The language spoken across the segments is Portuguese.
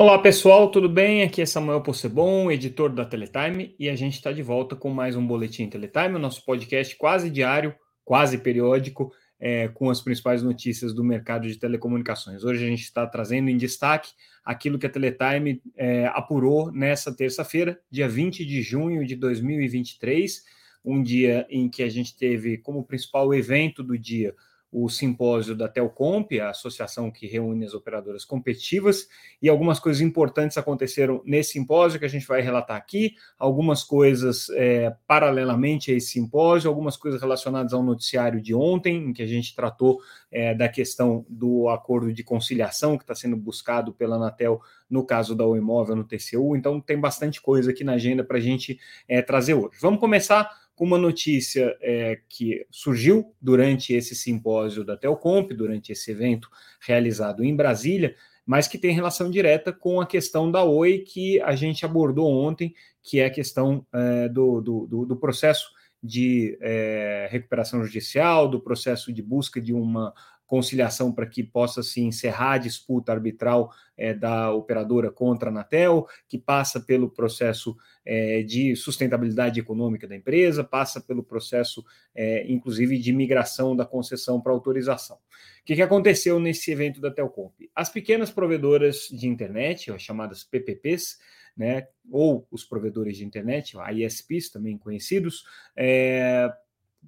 Olá pessoal, tudo bem? Aqui é Samuel Possebon, editor da Teletime, e a gente está de volta com mais um Boletim Teletime, o nosso podcast quase diário, quase periódico, é, com as principais notícias do mercado de telecomunicações. Hoje a gente está trazendo em destaque aquilo que a Teletime é, apurou nessa terça-feira, dia 20 de junho de 2023, um dia em que a gente teve como principal evento do dia o simpósio da Telcomp, a associação que reúne as operadoras competitivas, e algumas coisas importantes aconteceram nesse simpósio que a gente vai relatar aqui, algumas coisas é, paralelamente a esse simpósio, algumas coisas relacionadas ao noticiário de ontem, em que a gente tratou é, da questão do acordo de conciliação que está sendo buscado pela Anatel no caso da O Imóvel no TCU, então tem bastante coisa aqui na agenda para a gente é, trazer hoje. Vamos começar com uma notícia é, que surgiu durante esse simpósio da Telcomp, durante esse evento realizado em Brasília, mas que tem relação direta com a questão da Oi que a gente abordou ontem, que é a questão é, do, do, do, processo de é, recuperação judicial, do processo de busca de uma conciliação para que possa se encerrar a disputa arbitral é, da operadora contra a Anatel, que passa pelo processo é, de sustentabilidade econômica da empresa, passa pelo processo, é, inclusive, de migração da concessão para autorização. O que, que aconteceu nesse evento da Telcomp? As pequenas provedoras de internet, as chamadas PPPs, né, ou os provedores de internet, ISPs também conhecidos, é,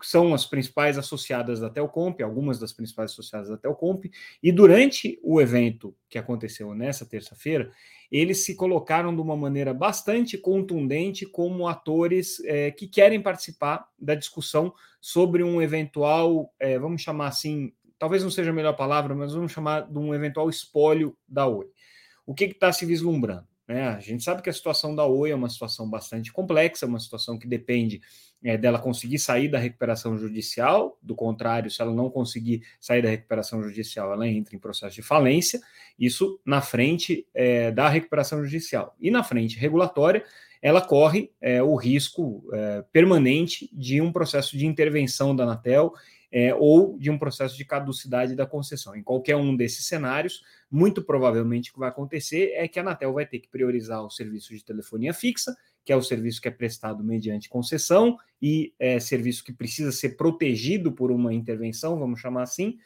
são as principais associadas da Telcomp, algumas das principais associadas da Telcomp, e durante o evento que aconteceu nessa terça-feira, eles se colocaram de uma maneira bastante contundente como atores é, que querem participar da discussão sobre um eventual, é, vamos chamar assim, talvez não seja a melhor palavra, mas vamos chamar de um eventual espólio da Oi. O que está se vislumbrando? Né? A gente sabe que a situação da Oi é uma situação bastante complexa, uma situação que depende é, dela conseguir sair da recuperação judicial, do contrário, se ela não conseguir sair da recuperação judicial, ela entra em processo de falência, isso na frente é, da recuperação judicial. E na frente regulatória, ela corre é, o risco é, permanente de um processo de intervenção da Anatel é, ou de um processo de caducidade da concessão. Em qualquer um desses cenários, muito provavelmente o que vai acontecer é que a Anatel vai ter que priorizar o serviço de telefonia fixa, que é o serviço que é prestado mediante concessão e é serviço que precisa ser protegido por uma intervenção, vamos chamar assim,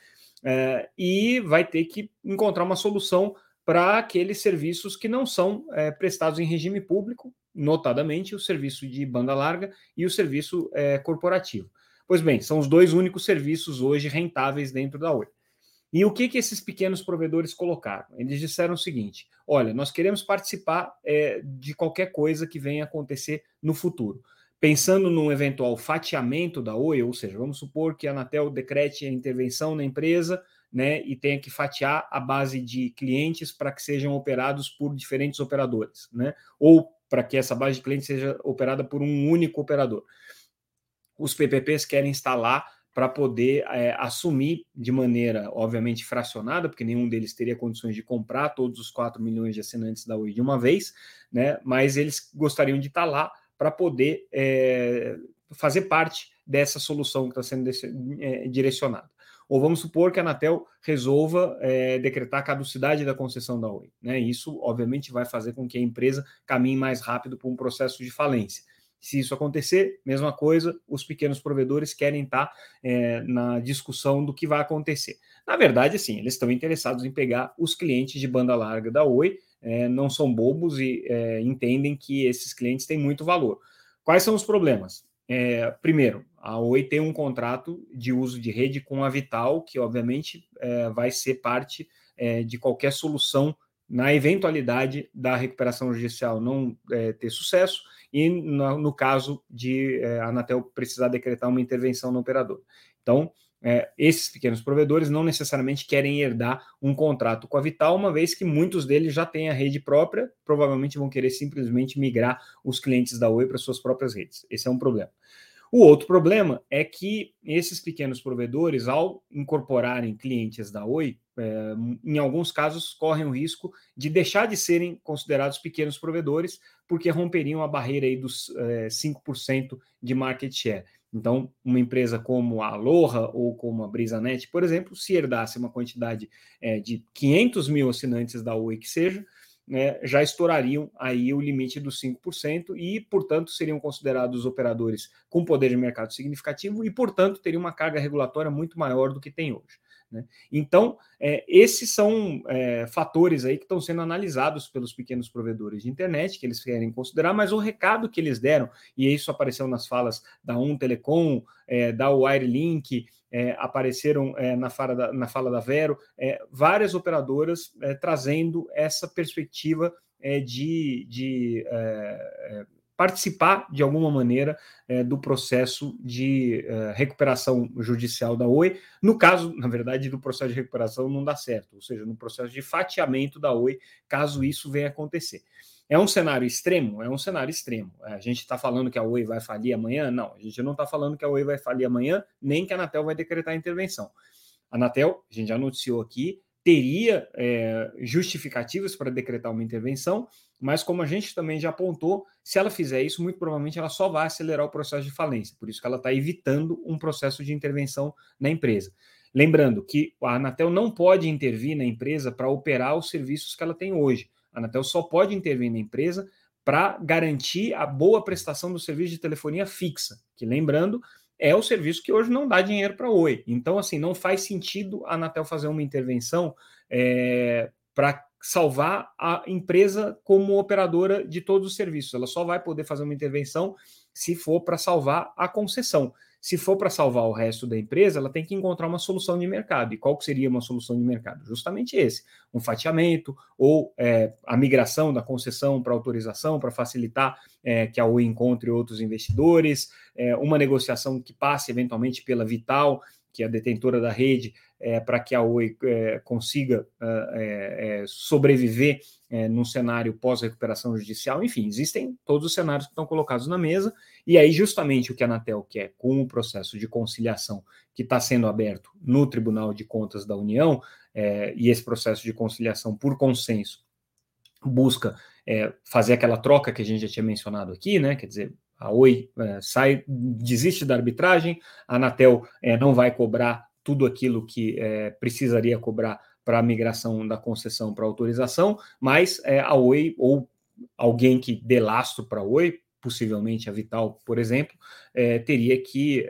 é, e vai ter que encontrar uma solução para aqueles serviços que não são é, prestados em regime público, notadamente o serviço de banda larga e o serviço é, corporativo. Pois bem, são os dois únicos serviços hoje rentáveis dentro da Oi. E o que, que esses pequenos provedores colocaram? Eles disseram o seguinte: olha, nós queremos participar é, de qualquer coisa que venha acontecer no futuro. Pensando num eventual fatiamento da Oi, ou seja, vamos supor que a Anatel decrete a intervenção na empresa né, e tenha que fatiar a base de clientes para que sejam operados por diferentes operadores, né, ou para que essa base de clientes seja operada por um único operador os PPPs querem instalar para poder é, assumir de maneira, obviamente, fracionada, porque nenhum deles teria condições de comprar todos os 4 milhões de assinantes da Oi de uma vez, né? mas eles gostariam de estar tá lá para poder é, fazer parte dessa solução que está sendo é, direcionada. Ou vamos supor que a Anatel resolva é, decretar a caducidade da concessão da Oi. Né? Isso, obviamente, vai fazer com que a empresa caminhe mais rápido para um processo de falência. Se isso acontecer, mesma coisa, os pequenos provedores querem estar é, na discussão do que vai acontecer. Na verdade, sim, eles estão interessados em pegar os clientes de banda larga da Oi, é, não são bobos e é, entendem que esses clientes têm muito valor. Quais são os problemas? É, primeiro, a Oi tem um contrato de uso de rede com a Vital, que obviamente é, vai ser parte é, de qualquer solução na eventualidade da recuperação judicial não é, ter sucesso e no, no caso de é, a Anatel precisar decretar uma intervenção no operador. Então, é, esses pequenos provedores não necessariamente querem herdar um contrato com a Vital, uma vez que muitos deles já têm a rede própria, provavelmente vão querer simplesmente migrar os clientes da Oi para suas próprias redes. Esse é um problema. O outro problema é que esses pequenos provedores, ao incorporarem clientes da Oi, é, em alguns casos correm o risco de deixar de serem considerados pequenos provedores, porque romperiam a barreira aí dos é, 5% de market share. Então, uma empresa como a Aloha ou como a BrisaNet, por exemplo, se herdasse uma quantidade é, de 500 mil assinantes da Oi que seja, né, já estourariam aí o limite dos 5% e, portanto, seriam considerados operadores com poder de mercado significativo e, portanto, teriam uma carga regulatória muito maior do que tem hoje. Né? Então, é, esses são é, fatores aí que estão sendo analisados pelos pequenos provedores de internet, que eles querem considerar, mas o recado que eles deram, e isso apareceu nas falas da Um Telecom, é, da Wirelink, é, apareceram é, na, fala da, na fala da Vero, é, várias operadoras trazendo essa perspectiva de, de participar de alguma maneira é, do processo de é, recuperação judicial da Oi. No caso, na verdade, do processo de recuperação não dá certo, ou seja, no processo de fatiamento da Oi, caso isso venha acontecer. É um cenário extremo? É um cenário extremo. É, a gente está falando que a Oi vai falir amanhã? Não, a gente não está falando que a Oi vai falir amanhã, nem que a Anatel vai decretar intervenção. A Anatel, a gente já noticiou aqui, teria é, justificativas para decretar uma intervenção, mas como a gente também já apontou, se ela fizer isso, muito provavelmente ela só vai acelerar o processo de falência. Por isso que ela está evitando um processo de intervenção na empresa. Lembrando que a Anatel não pode intervir na empresa para operar os serviços que ela tem hoje. A Anatel só pode intervir na empresa para garantir a boa prestação do serviço de telefonia fixa, que lembrando, é o serviço que hoje não dá dinheiro para Oi. Então, assim, não faz sentido a Anatel fazer uma intervenção é, para salvar a empresa como operadora de todos os serviços. Ela só vai poder fazer uma intervenção se for para salvar a concessão. Se for para salvar o resto da empresa, ela tem que encontrar uma solução de mercado. E qual seria uma solução de mercado? Justamente esse: um fatiamento ou é, a migração da concessão para autorização para facilitar é, que a Oi encontre outros investidores, é, uma negociação que passe eventualmente pela Vital, que é a detentora da rede, é, para que a Oi é, consiga é, é sobreviver é, num cenário pós-recuperação judicial. Enfim, existem todos os cenários que estão colocados na mesa, e aí justamente o que a Anatel quer com o processo de conciliação que está sendo aberto no Tribunal de Contas da União, é, e esse processo de conciliação por consenso busca fazer aquela troca que a gente já tinha mencionado aqui, né? Quer dizer, a Oi é, sai, desiste da arbitragem, a Anatel é, não vai cobrar tudo aquilo que é, precisaria cobrar para a migração da concessão para autorização, mas a Oi ou alguém que dê lastro para a Oi, possivelmente a Vital, por exemplo, teria que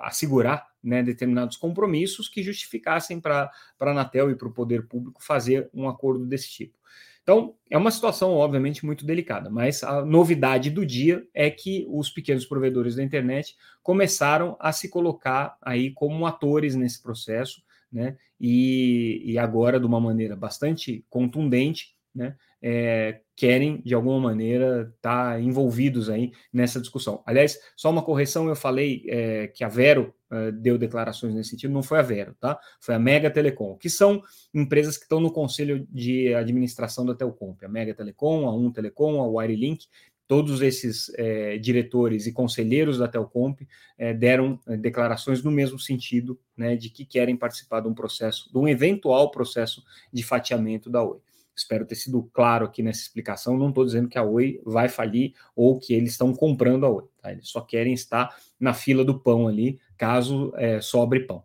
assegurar né, determinados compromissos que justificassem para a Anatel e para o poder público fazer um acordo desse tipo. Então, é uma situação, obviamente, muito delicada, mas a novidade do dia é que os pequenos provedores da internet começaram a se colocar aí como atores nesse processo, né? E, e agora, de uma maneira bastante contundente, né? É, querem, de alguma maneira, estar tá envolvidos aí nessa discussão. Aliás, só uma correção, eu falei é, que a Vero é, deu declarações nesse sentido, não foi a Vero, tá? Foi a Mega Telecom, que são empresas que estão no conselho de administração da Telcomp, a Mega Telecom, a Um Telecom, a Wirelink, todos esses é, diretores e conselheiros da Telcomp é, deram é, declarações no mesmo sentido, né, de que querem participar de um processo, de um eventual processo de fatiamento da Oi. Espero ter sido claro aqui nessa explicação. Não estou dizendo que a Oi vai falir ou que eles estão comprando a Oi. Tá? Eles só querem estar na fila do pão ali, caso é, sobre pão.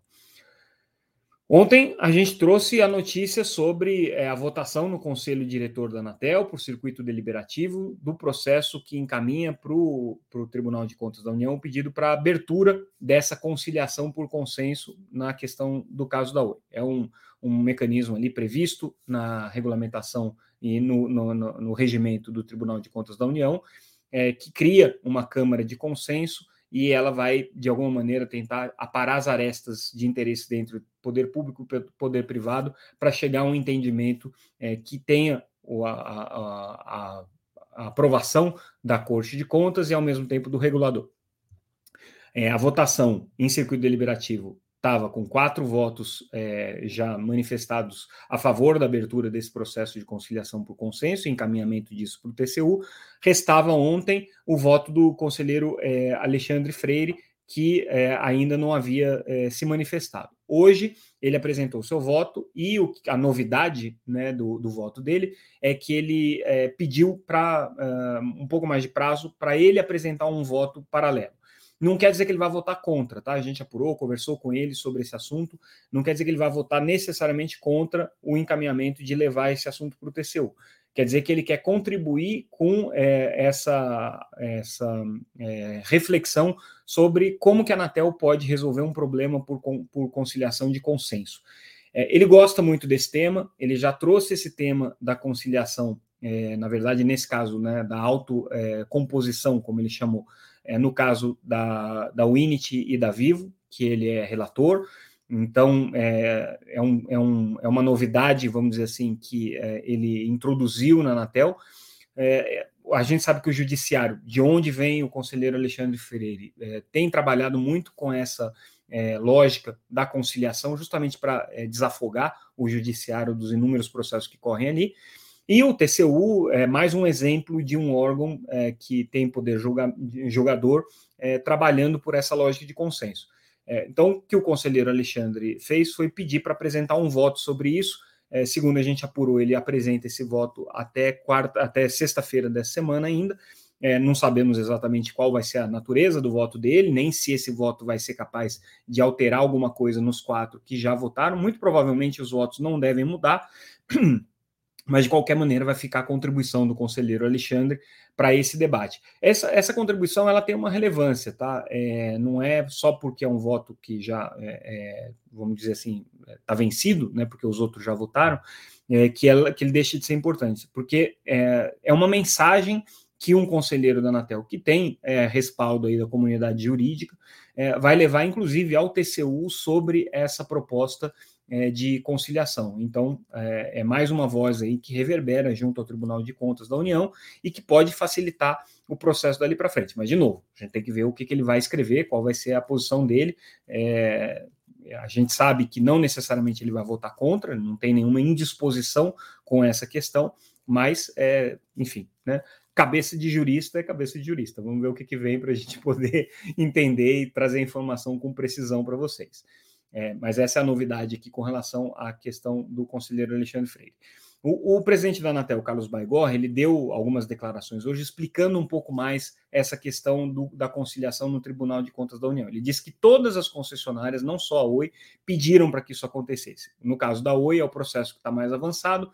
Ontem a gente trouxe a notícia sobre é, a votação no Conselho Diretor da Anatel por circuito deliberativo do processo que encaminha para o Tribunal de Contas da União o pedido para abertura dessa conciliação por consenso na questão do caso da Oi. É um, um mecanismo ali previsto na regulamentação e no, no, no, no regimento do Tribunal de Contas da União, é, que cria uma Câmara de consenso e ela vai, de alguma maneira, tentar aparar as arestas de interesse dentro do poder público e poder privado para chegar a um entendimento é, que tenha a, a, a, a, aprovação da Corte de Contas e, ao mesmo tempo, do regulador. É, a votação em circuito deliberativo estava com quatro votos é, já manifestados a favor da abertura desse processo de conciliação por consenso e encaminhamento disso para o TCU. Restava ontem o voto do conselheiro é, Alexandre Freire, que é, ainda não havia é, se manifestado. Hoje ele apresentou seu voto e o, a novidade né, do, do, voto dele é que ele é, pediu para uh, um pouco mais de prazo para ele apresentar um voto paralelo. Não quer dizer que ele vai votar contra, tá? A gente apurou, conversou com ele sobre esse assunto, não quer dizer que ele vai votar necessariamente contra o encaminhamento de levar esse assunto para o TCU. Quer dizer que ele quer contribuir com é, essa, essa é, reflexão sobre como que a Anatel pode resolver um problema por, por conciliação de consenso. É, ele gosta muito desse tema, ele já trouxe esse tema da conciliação, é, na verdade, nesse caso, né, da autocomposição, como ele chamou, é, no caso da, da Unity e da Vivo, que ele é relator. Então, é, é, um, é, um, é uma novidade, vamos dizer assim, que é, ele introduziu na Anatel. É, a gente sabe que o judiciário, de onde vem o conselheiro Alexandre Freire, é, tem trabalhado muito com essa é, lógica da conciliação, justamente para é, desafogar o judiciário dos inúmeros processos que correm ali. E o TCU é mais um exemplo de um órgão é, que tem poder julga, julgador é, trabalhando por essa lógica de consenso. É, então, o que o conselheiro Alexandre fez foi pedir para apresentar um voto sobre isso. É, segundo a gente apurou, ele apresenta esse voto até quarta, até sexta-feira dessa semana ainda. É, não sabemos exatamente qual vai ser a natureza do voto dele, nem se esse voto vai ser capaz de alterar alguma coisa nos quatro que já votaram. Muito provavelmente os votos não devem mudar, mas de qualquer maneira vai ficar a contribuição do conselheiro Alexandre para esse debate. Essa, essa contribuição ela tem uma relevância, tá? É, não é só porque é um voto que já, é, é, vamos dizer assim, está vencido, né? Porque os outros já votaram, é, que, ela, que ele deixa de ser importante, porque é, é uma mensagem que um conselheiro da Anatel, que tem é, respaldo aí da comunidade jurídica, é, vai levar, inclusive, ao TCU sobre essa proposta é, de conciliação. Então, é, é, mais uma voz aí que reverbera junto ao Tribunal de Contas da União e que pode facilitar o processo dali para frente. Mas, de novo, a gente tem que ver o que, que, ele vai escrever, qual vai ser a posição dele. É, a gente sabe que não necessariamente ele vai votar contra, não tem nenhuma indisposição com essa questão, mas, é, enfim, né? cabeça de jurista é cabeça de jurista. Vamos ver o que, que vem para a gente poder entender e trazer informação com precisão para vocês. É, mas essa é a novidade aqui com relação à questão do conselheiro Alexandre Freire. O, o, presidente da Anatel, Carlos Baigorre, ele deu algumas declarações hoje explicando um pouco mais essa questão do, da conciliação no Tribunal de Contas da União. Ele disse que todas as concessionárias, não só a Oi, pediram para que isso acontecesse. No caso da Oi, é o processo que está mais avançado,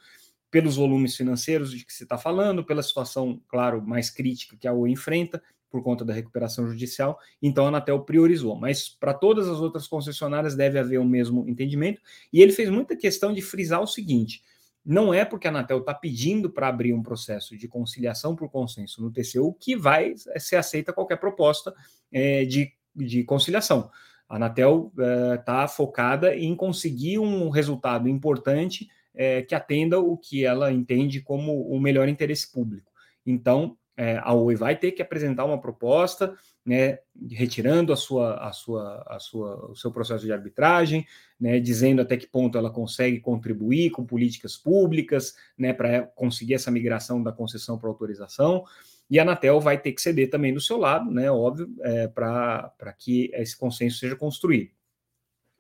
pelos volumes financeiros de que se está falando, pela situação, claro, mais crítica que a Oi enfrenta, por conta da recuperação judicial, então a Anatel priorizou. Mas para todas as outras concessionárias deve haver o mesmo entendimento. E ele fez muita questão de frisar o seguinte: não é porque a Anatel está pedindo para abrir um processo de conciliação por consenso no TCU que vai ser aceita qualquer proposta é, de, de conciliação. A Anatel está é, focada em conseguir um resultado importante é, que atenda o que ela entende como o melhor interesse público. Então, é, a Oi vai ter que apresentar uma proposta, né, retirando a sua, a sua, a sua, o seu processo de arbitragem, né, dizendo até que ponto ela consegue contribuir com políticas públicas, né, para conseguir essa migração da concessão para autorização. E a Anatel vai ter que ceder também do seu lado, né, óbvio, é, para que esse consenso seja construído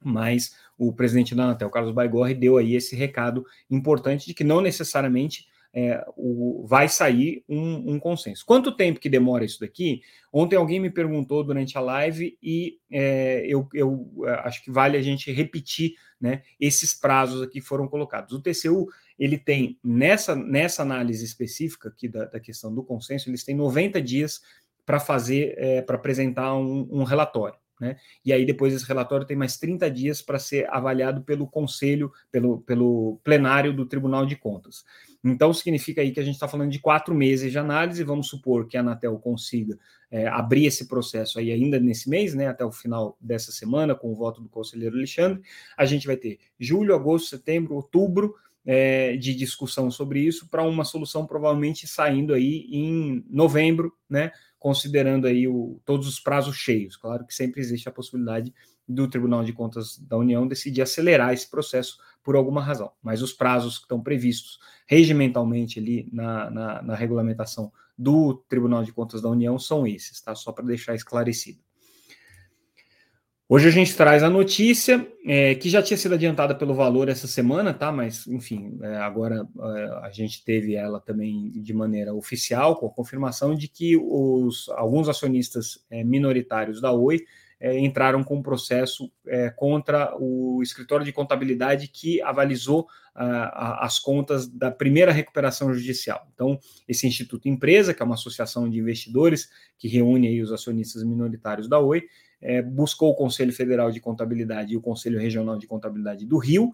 mas o presidente da Anatel, Carlos Baigorre, deu aí esse recado importante de que não necessariamente é, o, vai sair um, um, consenso. Quanto tempo que demora isso daqui? Ontem alguém me perguntou durante a live e é, eu, eu, é, acho que vale a gente repetir né, esses prazos aqui foram colocados. O TCU ele tem nessa, nessa análise específica aqui da, da questão do consenso, eles têm 90 dias para fazer, é, para apresentar um, um relatório. Né? E aí depois esse relatório tem mais 30 dias para ser avaliado pelo conselho, pelo, pelo plenário do Tribunal de Contas. Então significa aí que a gente está falando de quatro meses de análise. Vamos supor que a Anatel consiga é, abrir esse processo aí ainda nesse mês, né, até o final dessa semana, com o voto do conselheiro Alexandre. A gente vai ter julho, agosto, setembro, outubro. É, de discussão sobre isso para uma solução provavelmente saindo aí em novembro, né? Considerando aí o, todos os prazos cheios. Claro que sempre existe a possibilidade do Tribunal de Contas da União decidir acelerar esse processo por alguma razão, mas os prazos que estão previstos regimentalmente ali na, na, na regulamentação do Tribunal de Contas da União são esses, tá? Só para deixar esclarecido. Hoje a gente traz a notícia é, que já tinha sido adiantada pelo valor essa semana, tá? Mas, enfim, é, agora é, a gente teve ela também de maneira oficial, com a confirmação de que os, alguns acionistas é, minoritários da Oi é, entraram com um processo é, contra o escritório de contabilidade que avalizou as contas da primeira recuperação judicial. Então, esse Instituto Empresa, que é uma associação de investidores que reúne os acionistas minoritários da Oi, é, buscou o Conselho Federal de Contabilidade e o Conselho Regional de Contabilidade do Rio,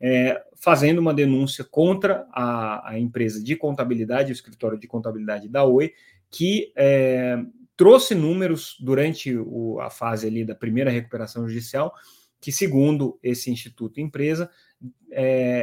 é, fazendo uma denúncia contra a, a, empresa de contabilidade, o escritório de contabilidade da Oi, que é, trouxe números durante o, a fase ali da primeira recuperação judicial, que, segundo esse Instituto Empresa, é,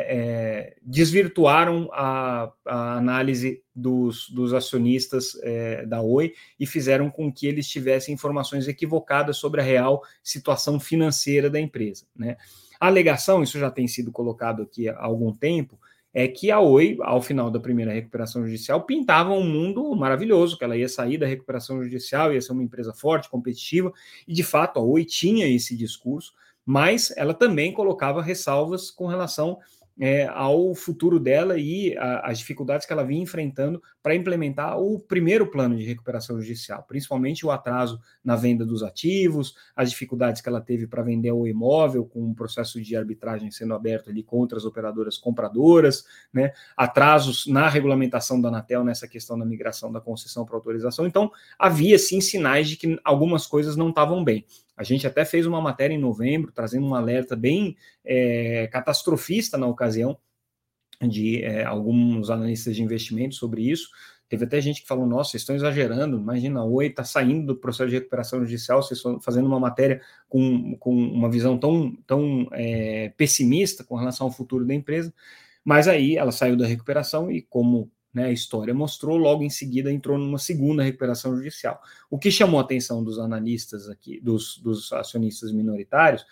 é, desvirtuaram a, a análise dos, dos acionistas é, da Oi e fizeram com que eles tivessem informações equivocadas sobre a real situação financeira da empresa. Né? A alegação, isso já tem sido colocado aqui há algum tempo, é que a Oi, ao final da primeira recuperação judicial, pintava um mundo maravilhoso, que ela ia sair da recuperação judicial, ia ser uma empresa forte, competitiva, e de fato a Oi tinha esse discurso, mas ela também colocava ressalvas com relação é, ao futuro dela e as dificuldades que ela vinha enfrentando para implementar o primeiro plano de recuperação judicial, principalmente o atraso na venda dos ativos, as dificuldades que ela teve para vender o imóvel, com um processo de arbitragem sendo aberto ali contra as operadoras compradoras, né, atrasos na regulamentação da Anatel nessa questão da migração da concessão para autorização. Então, havia sim sinais de que algumas coisas não estavam bem. A gente até fez uma matéria em novembro, trazendo um alerta bem é, catastrofista na ocasião, de é, alguns analistas de investimento sobre isso. Teve até gente que falou: nossa, vocês estão exagerando. Imagina, a Oi está saindo do processo de recuperação judicial, vocês estão fazendo uma matéria com, com uma visão tão, tão é, pessimista com relação ao futuro da empresa. Mas aí ela saiu da recuperação e, como né, a história mostrou, logo em seguida entrou numa segunda recuperação judicial. O que chamou a atenção dos analistas aqui, dos, dos acionistas minoritários,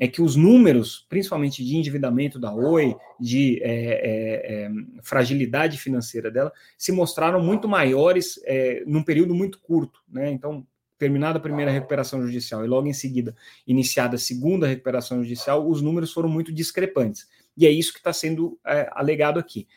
é que os números, principalmente de endividamento da Oi, de é, é, é, fragilidade financeira dela, se mostraram muito maiores é, num período muito curto. Né? Então, terminada a primeira recuperação judicial e logo em seguida iniciada a segunda recuperação judicial, os números foram muito discrepantes. E é isso que está sendo é, alegado aqui.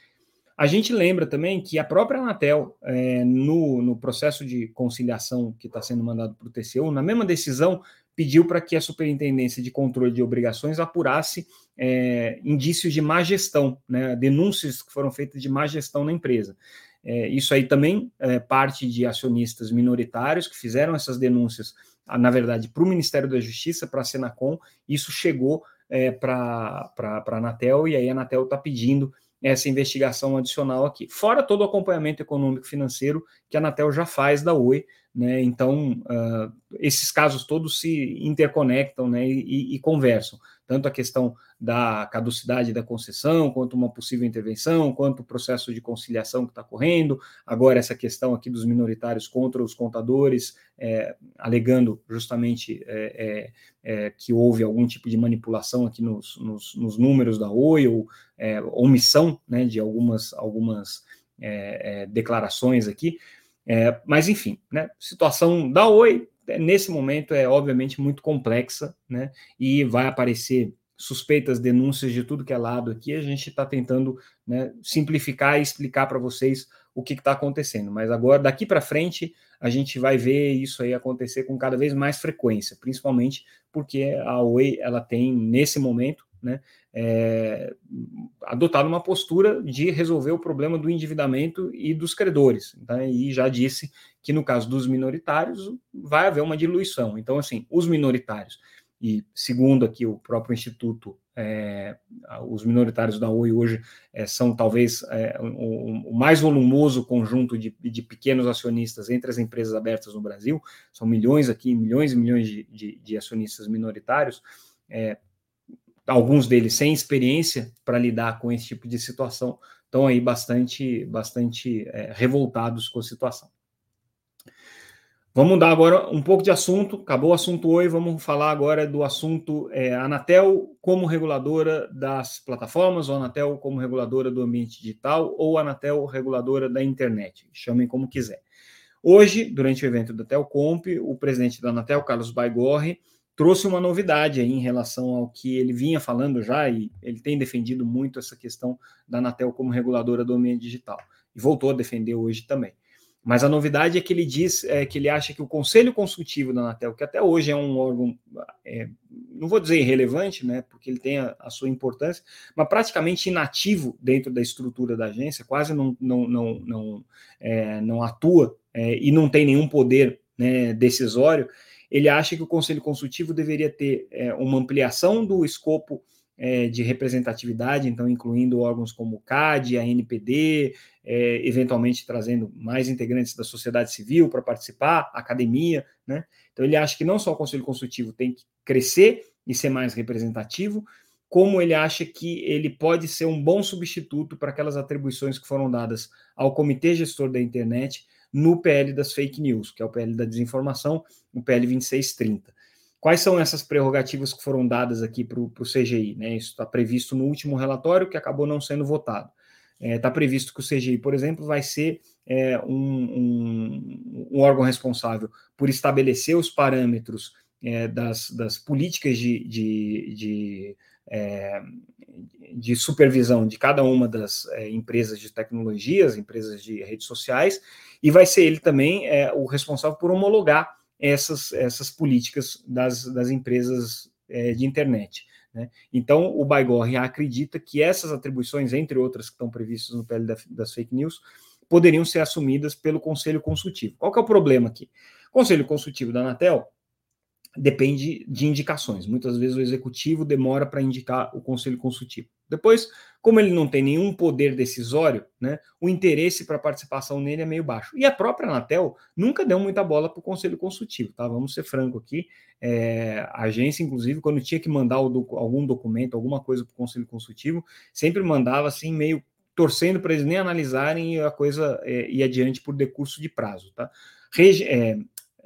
A gente lembra também que a própria Anatel, é, no, no processo de conciliação que está sendo mandado para o TCU, na mesma decisão, pediu para que a Superintendência de Controle de Obrigações apurasse é, indícios de má gestão, né, denúncias que foram feitas de má gestão na empresa. É, isso aí também é parte de acionistas minoritários que fizeram essas denúncias, na verdade, para o Ministério da Justiça, para a Senacom, isso chegou é, para a Anatel, e aí a Anatel está pedindo essa investigação adicional aqui. Fora todo o acompanhamento econômico financeiro que a Anatel já faz da Oi, né? Então, uh, esses casos todos se interconectam né, e, e, conversam. Tanto a questão da caducidade da concessão, quanto uma possível intervenção, quanto o processo de conciliação que está correndo, agora essa questão aqui dos minoritários contra os contadores, é, alegando justamente é, é, é que houve algum tipo de manipulação aqui nos, nos, nos números da Oi, ou é, omissão né, de algumas, algumas é, declarações aqui. Mas, enfim, né, situação da Oi, nesse momento, é obviamente muito complexa, né, e vai aparecer suspeitas, denúncias de tudo que é lado aqui. A gente está tentando né, simplificar e explicar para vocês o que está acontecendo. Mas agora, daqui para frente, a gente vai ver isso aí acontecer com cada vez mais frequência, principalmente porque a Oi ela tem, nesse momento, né, é, adotado uma postura de resolver o problema do endividamento e dos credores. Né? E já disse que no caso dos minoritários vai haver uma diluição. Então, assim, os minoritários, e segundo aqui o próprio Instituto, é, os minoritários da Oi hoje é, são talvez é, o, o, mais volumoso conjunto de, de, pequenos acionistas entre as empresas abertas no Brasil, são milhões aqui, milhões e milhões de, de, de acionistas minoritários. É, alguns deles sem experiência para lidar com esse tipo de situação, estão aí bastante, bastante é, revoltados com a situação. Vamos mudar agora um pouco de assunto. Acabou o assunto Oi, vamos falar agora do assunto é, Anatel como reguladora das plataformas, ou Anatel como reguladora do ambiente digital, ou Anatel reguladora da internet. Chamem como quiser. Hoje, durante o evento da Telcomp, o presidente da Anatel, Carlos Baigorre, trouxe uma novidade aí em relação ao que ele vinha falando já, e ele tem defendido muito essa questão da Anatel como reguladora do ambiente digital, e voltou a defender hoje também. Mas a novidade é que ele diz é, que ele acha que o Conselho Consultivo da Anatel, que até hoje é um órgão, é, não vou dizer irrelevante, né, porque ele tem a, a, sua importância, mas praticamente inativo dentro da estrutura da agência, quase não, não, não, não, é, não atua é, e não tem nenhum poder né, decisório, ele acha que o Conselho Consultivo deveria ter é, uma ampliação do escopo é, de representatividade, então incluindo órgãos como o CAD, a NPD, é, eventualmente trazendo mais integrantes da sociedade civil para participar, academia, né? Então ele acha que não só o Conselho Consultivo tem que crescer e ser mais representativo, como ele acha que ele pode ser um bom substituto para aquelas atribuições que foram dadas ao Comitê Gestor da Internet no PL das Fake News, que é o PL da Desinformação, o PL 2630. Quais são essas prerrogativas que foram dadas aqui para o CGI? Né? Isso está previsto no último relatório, que acabou não sendo votado. Está é, tá previsto que o CGI, por exemplo, vai ser é, um, um, um, órgão responsável por estabelecer os parâmetros é, das, das, políticas de, de, de, é, de, supervisão de cada uma das é, empresas de tecnologias, empresas de redes sociais, e vai ser ele também é, o responsável por homologar essas, essas políticas das, das empresas de internet. Né? Então, o Baigorre acredita que essas atribuições, entre outras que estão previstas no PL das fake news, poderiam ser assumidas pelo Conselho Consultivo. Qual que é o problema aqui? O Conselho Consultivo da Anatel depende de indicações. Muitas vezes o executivo demora para indicar o conselho consultivo. Depois, como ele não tem nenhum poder decisório, né, o interesse para participação nele é meio baixo. E a própria Anatel nunca deu muita bola para o conselho consultivo, tá? Vamos ser franco aqui. É, a agência, inclusive, quando tinha que mandar algum documento, alguma coisa para o conselho consultivo, sempre mandava assim meio torcendo para eles nem analisarem e a coisa é, ir adiante por decurso de prazo, tá? É,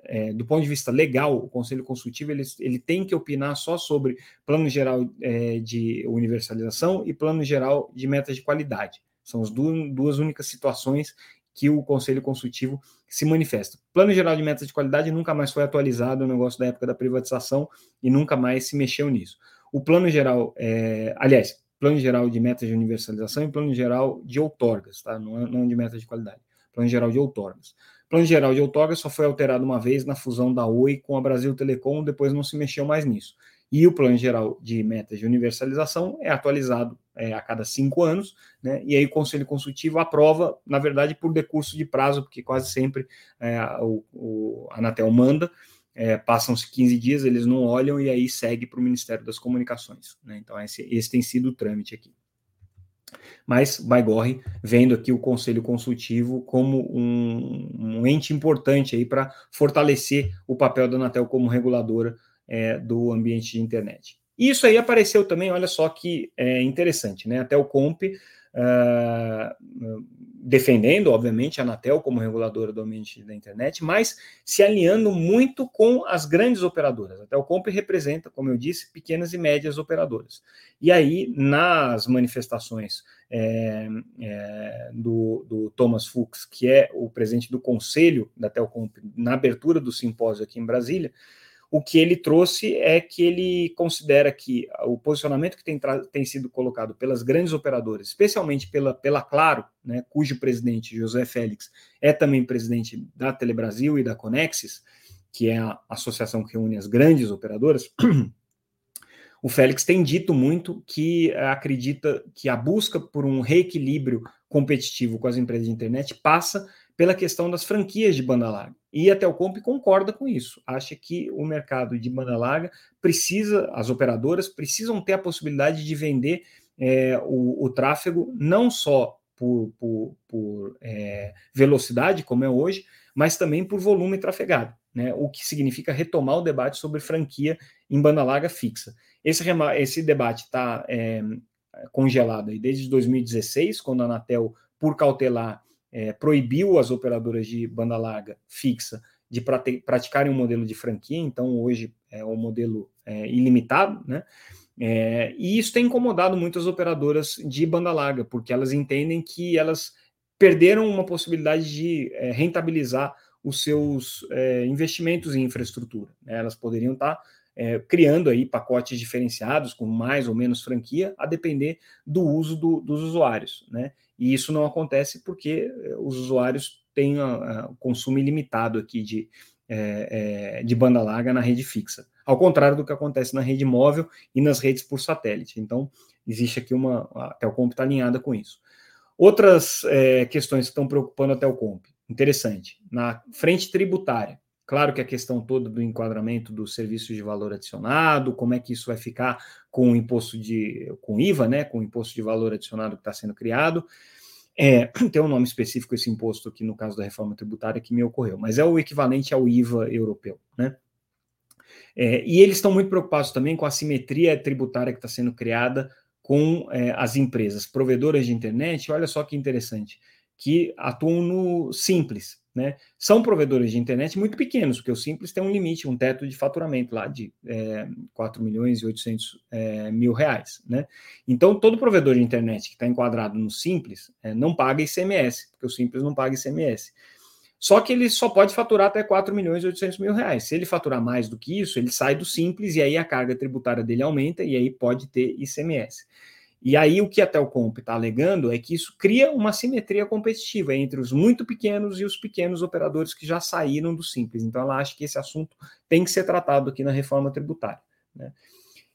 é, do ponto de vista legal, o Conselho Consultivo ele, ele tem que opinar só sobre plano geral é, de universalização e plano geral de metas de qualidade. São as duas, duas únicas situações que o Conselho Consultivo se manifesta. Plano Geral de Metas de Qualidade nunca mais foi atualizado, é um negócio da época da privatização, e nunca mais se mexeu nisso. O Plano Geral, é, aliás, Plano Geral de Metas de Universalização e Plano Geral de Outorgas, tá? não, é, não de metas de qualidade. Plano Geral de Outorgas. Plano Geral de Outorga só foi alterado uma vez na fusão da Oi com a Brasil Telecom, depois não se mexeu mais nisso. E o Plano Geral de Metas de Universalização é atualizado é, a cada cinco anos, né? e aí o Conselho Consultivo aprova, na verdade, por decurso de prazo, porque quase sempre é, o, o Anatel manda, é, passam-se 15 dias, eles não olham e aí segue para o Ministério das Comunicações. Né? Então, esse, esse tem sido o trâmite aqui. Mas Baigorre vendo aqui o Conselho Consultivo como um, um ente importante aí para fortalecer o papel da Anatel como reguladora é, do ambiente de internet. Isso aí apareceu também, olha só que é interessante, né? Até o Comp uh, defendendo, obviamente, a Anatel como reguladora do ambiente da internet, mas se alinhando muito com as grandes operadoras. Até o representa, como eu disse, pequenas e médias operadoras. E aí, nas manifestações é, é, do, do, Thomas Fuchs, que é o presidente do conselho da Telcomp, na abertura do simpósio aqui em Brasília, o que ele trouxe é que ele considera que o posicionamento que tem, tem sido colocado pelas grandes operadoras, especialmente pela, pela Claro, né, cujo presidente, José Félix, é também presidente da Telebrasil e da Conexis, que é a associação que reúne as grandes operadoras, o Félix tem dito muito que acredita que a busca por um reequilíbrio competitivo com as empresas de internet passa pela questão das franquias de banda larga. E a Telcomp concorda com isso. Acha que o mercado de banda larga precisa, as operadoras precisam ter a possibilidade de vender é, o, o, tráfego não só por, por, por é, velocidade, como é hoje, mas também por volume trafegado, né? o que significa retomar o debate sobre franquia em banda larga fixa. Esse, esse debate está é, congelado aí desde 2016, quando a Anatel, por cautelar, é, proibiu as operadoras de banda larga fixa de praticarem um modelo de franquia, então hoje é um modelo é, ilimitado, né? É, e isso tem incomodado muitas operadoras de banda larga, porque elas entendem que elas perderam uma possibilidade de é, rentabilizar os seus é, investimentos em infraestrutura. Né? Elas poderiam estar é, criando aí pacotes diferenciados com mais ou menos franquia, a depender do uso do, dos usuários, né? E isso não acontece porque é, os usuários têm o consumo ilimitado aqui de, é, é, de banda larga na rede fixa, ao contrário do que acontece na rede móvel e nas redes por satélite. Então, existe aqui uma. A Telcomp está alinhada com isso. Outras é, questões que estão preocupando a Telcomp, interessante, na frente tributária. Claro que a questão toda do enquadramento do serviço de valor adicionado, como é que isso vai ficar com o imposto de, com IVA, né, com o imposto de valor adicionado que está sendo criado. É, tem um nome específico esse imposto aqui no caso da reforma tributária que me ocorreu, mas é o equivalente ao IVA europeu, né? É, e eles estão muito preocupados também com a simetria tributária que está sendo criada com é, as empresas provedoras de internet. Olha só que interessante, que atuam no simples, né? São provedores de internet muito pequenos, porque o Simples tem um limite, um teto de faturamento lá de é, 4 milhões e 800 é, mil reais. Né? Então, todo provedor de internet que está enquadrado no Simples é, não paga ICMS, porque o Simples não paga ICMS. Só que ele só pode faturar até 4 milhões e 800 mil reais. Se ele faturar mais do que isso, ele sai do Simples e aí a carga tributária dele aumenta e aí pode ter ICMS. E aí o que a Telcomp está alegando é que isso cria uma simetria competitiva entre os muito pequenos e os pequenos operadores que já saíram do simples. Então ela acha que esse assunto tem que ser tratado aqui na reforma tributária. Né?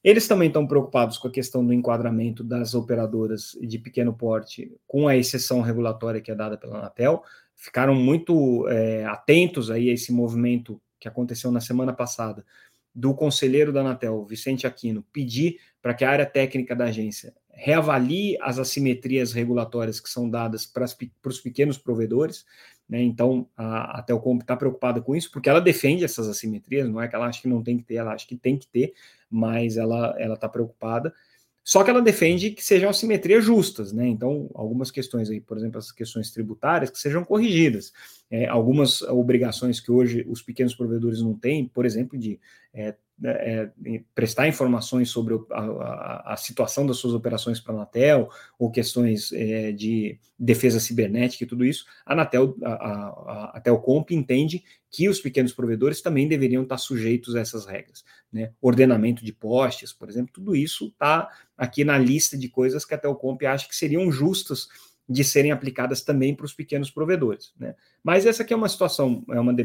Eles também estão preocupados com a questão do enquadramento das operadoras de pequeno porte, com a exceção regulatória que é dada pela Anatel. Ficaram muito é, atentos aí a esse movimento que aconteceu na semana passada do conselheiro da Anatel, Vicente Aquino, pedir para que a área técnica da agência reavalie as assimetrias regulatórias que são dadas para, os pequenos provedores. Né? Então, a, a Telcom está preocupada com isso, porque ela defende essas assimetrias, não é que ela acha que não tem que ter, ela acha que tem que ter, mas ela está preocupada. Só que ela defende que sejam assimetrias justas, né? Então, algumas questões aí, por exemplo, as questões tributárias, que sejam corrigidas. É, algumas obrigações que hoje os pequenos provedores não têm, por exemplo, de é, é, prestar informações sobre a, a, a, situação das suas operações para a Anatel, ou questões é, de defesa cibernética e tudo isso, a Anatel, a, a, a Telcomp entende que os pequenos provedores também deveriam estar sujeitos a essas regras. Né? Ordenamento de postes, por exemplo, tudo isso está aqui na lista de coisas que a Telcomp acha que seriam justas de serem aplicadas também para os pequenos provedores. Né? Mas essa aqui é uma situação, é, uma,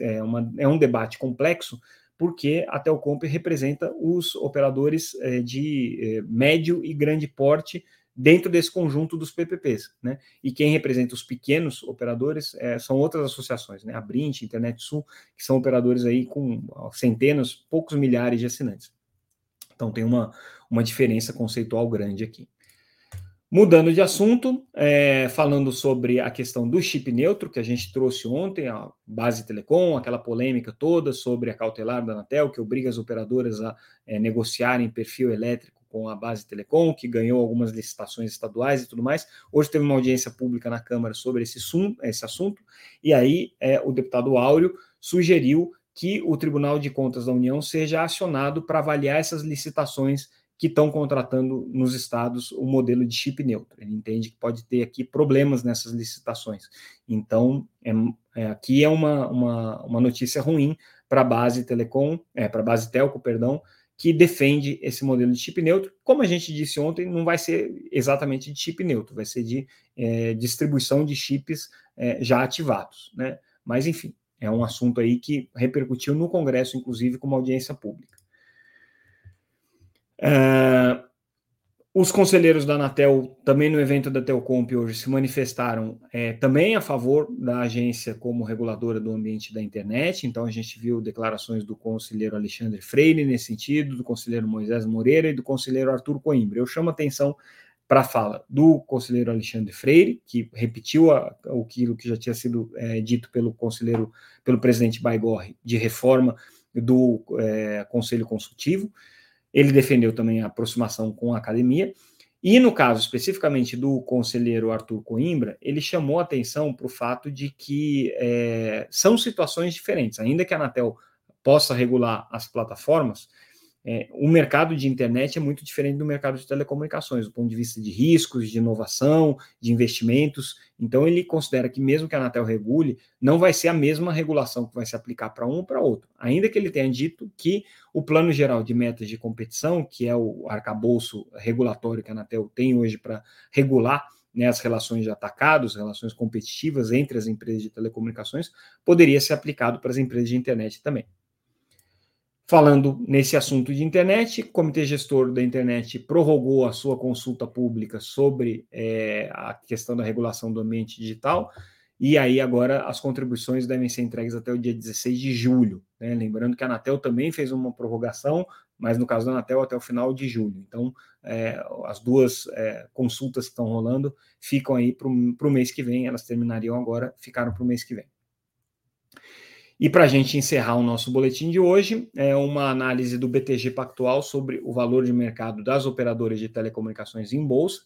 é, uma, é um debate complexo, porque a Telcomp representa os operadores é, de é, médio e grande porte dentro desse conjunto dos PPPs, né? E quem representa os pequenos operadores é, são outras associações, né? A Brint, Internet Sul, que são operadores aí com centenas, poucos milhares de assinantes. Então tem uma, uma diferença conceitual grande aqui. Mudando de assunto, é, falando sobre a questão do chip neutro, que a gente trouxe ontem, a base telecom, aquela polêmica toda sobre a cautelar da Anatel, que obriga as operadoras a é, negociarem perfil elétrico com a base telecom, que ganhou algumas licitações estaduais e tudo mais. Hoje teve uma audiência pública na Câmara sobre esse, sum, esse assunto, e aí é, o deputado Áureo sugeriu que o Tribunal de Contas da União seja acionado para avaliar essas licitações que estão contratando nos estados o modelo de chip neutro. Ele entende que pode ter aqui problemas nessas licitações. Então, é, é, aqui é uma, uma, uma notícia ruim para a base telecom, é, para a base telco, perdão, que defende esse modelo de chip neutro. Como a gente disse ontem, não vai ser exatamente de chip neutro, vai ser de é, distribuição de chips é, já ativados. Né? Mas, enfim, é um assunto aí que repercutiu no Congresso, inclusive, com uma audiência pública. Uh, os conselheiros da Anatel, também no evento da Telcomp hoje, se manifestaram é, também a favor da agência como reguladora do ambiente da internet. Então, a gente viu declarações do conselheiro Alexandre Freire nesse sentido, do conselheiro Moisés Moreira e do conselheiro Arthur Coimbra. Eu chamo atenção para a fala do conselheiro Alexandre Freire, que repetiu aquilo que já tinha sido é, dito pelo conselheiro, pelo presidente Baigorre, de reforma do é, Conselho Consultivo. Ele defendeu também a aproximação com a academia. E no caso especificamente do conselheiro Arthur Coimbra, ele chamou atenção para o fato de que é, são situações diferentes. Ainda que a Anatel possa regular as plataformas, é, o mercado de internet é muito diferente do mercado de telecomunicações, do ponto de vista de riscos, de inovação, de investimentos. Então, ele considera que, mesmo que a Anatel regule, não vai ser a mesma regulação que vai se aplicar para um ou para outro. Ainda que ele tenha dito que o Plano Geral de Metas de Competição, que é o arcabouço regulatório que a Anatel tem hoje para regular né, as relações de atacados, relações competitivas entre as empresas de telecomunicações, poderia ser aplicado para as empresas de internet também. Falando nesse assunto de internet, o Comitê Gestor da Internet prorrogou a sua consulta pública sobre é, a questão da regulação do ambiente digital, e aí agora as contribuições devem ser entregues até o dia 16 de julho. Né? Lembrando que a Anatel também fez uma prorrogação, mas no caso da Anatel até o final de julho. Então, é, as duas é, consultas que estão rolando ficam aí para o mês que vem, elas terminariam agora, ficaram para o mês que vem. E para a gente encerrar o nosso boletim de hoje, é uma análise do BTG Pactual sobre o valor de mercado das operadoras de telecomunicações em bolsa.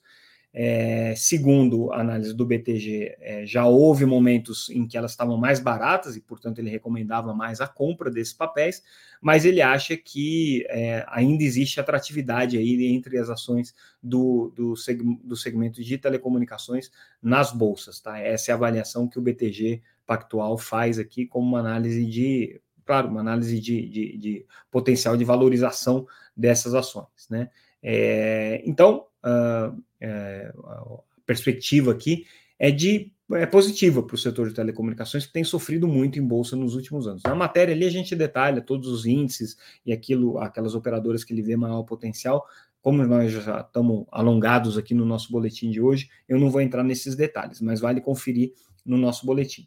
É, segundo a análise do BTG, é, já houve momentos em que elas estavam mais baratas e, portanto, ele recomendava mais a compra desses papéis, mas ele acha que é, ainda existe atratividade aí entre as ações do, do, seg do segmento de telecomunicações nas bolsas. Tá? Essa é a avaliação que o BTG Pactual faz aqui como uma análise de, claro, uma análise de, de, de potencial de valorização dessas ações. Né? É, então, uh, é, a perspectiva aqui é de é positiva para o setor de telecomunicações que tem sofrido muito em bolsa nos últimos anos. Na matéria ali a gente detalha todos os índices e aquilo, aquelas operadoras que ele vê maior potencial. Como nós já estamos alongados aqui no nosso boletim de hoje, eu não vou entrar nesses detalhes, mas vale conferir no nosso boletim.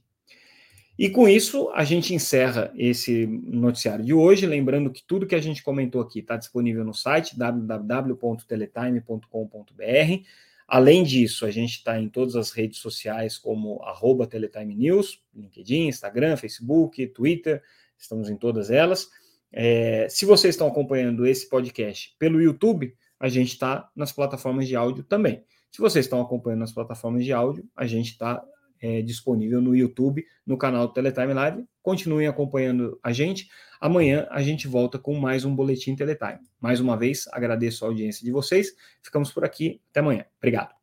E com isso, a gente encerra esse noticiário de hoje. Lembrando que tudo que a gente comentou aqui está disponível no site www.teletime.com.br. Além disso, a gente está em todas as redes sociais como arroba Teletime News, LinkedIn, Instagram, Facebook, Twitter, estamos em todas elas. É, se vocês estão acompanhando esse podcast pelo YouTube, a gente está nas plataformas de áudio também. Se vocês estão acompanhando nas plataformas de áudio, a gente está é, disponível no YouTube, no canal do Teletime Live. Continuem acompanhando a gente. Amanhã a gente volta com mais um Boletim Teletime. Mais uma vez, agradeço a audiência de vocês. Ficamos por aqui. Até amanhã. Obrigado.